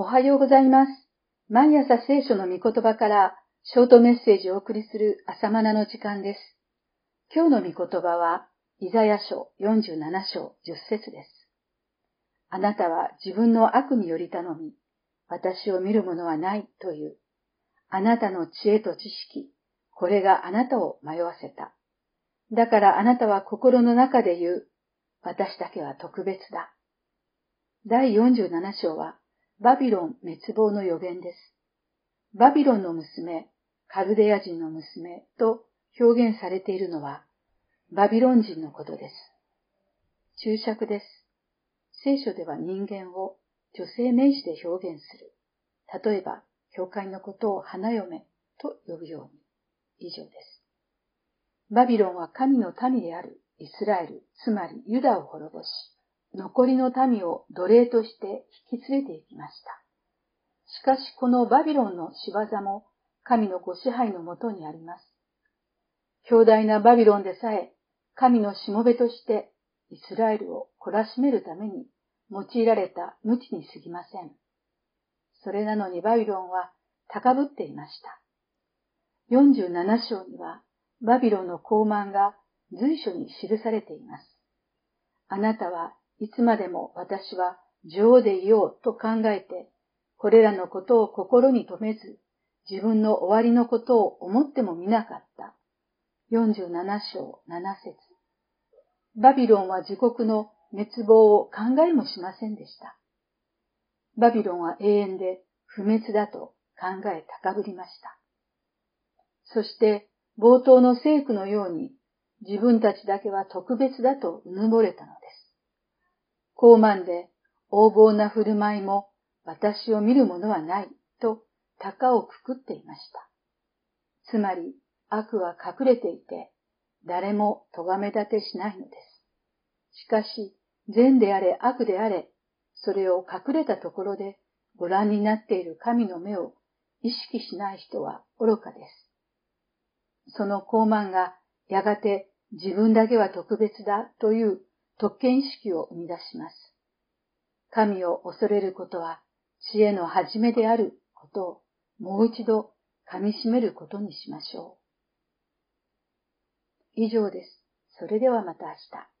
おはようございます。毎朝聖書の御言葉からショートメッセージをお送りする朝マナの時間です。今日の御言葉は、イザヤ書47章10節です。あなたは自分の悪により頼み、私を見るものはないという。あなたの知恵と知識、これがあなたを迷わせた。だからあなたは心の中で言う。私だけは特別だ。第47章は、バビロン滅亡の予言です。バビロンの娘、カルデア人の娘と表現されているのは、バビロン人のことです。注釈です。聖書では人間を女性名詞で表現する。例えば、教会のことを花嫁と呼ぶように。以上です。バビロンは神の民であるイスラエル、つまりユダを滅ぼし、残りの民を奴隷として引き連れて行きました。しかしこのバビロンの仕業も神のご支配のもとにあります。強大なバビロンでさえ神のしもべとしてイスラエルを懲らしめるために用いられた無知に過ぎません。それなのにバビロンは高ぶっていました。47章にはバビロンの高慢が随所に記されています。あなたはいつまでも私は女王でいようと考えて、これらのことを心に留めず、自分の終わりのことを思ってもみなかった。47章7節バビロンは自国の滅亡を考えもしませんでした。バビロンは永遠で不滅だと考え高ぶりました。そして冒頭の聖句のように自分たちだけは特別だとうぬぼれたの。高慢で横暴な振る舞いも私を見るものはないと鷹をくくっていました。つまり悪は隠れていて誰も咎め立てしないのです。しかし善であれ悪であれそれを隠れたところでご覧になっている神の目を意識しない人は愚かです。その高慢がやがて自分だけは特別だという特権意識を生み出します。神を恐れることは知恵の始めであることをもう一度噛み締めることにしましょう。以上です。それではまた明日。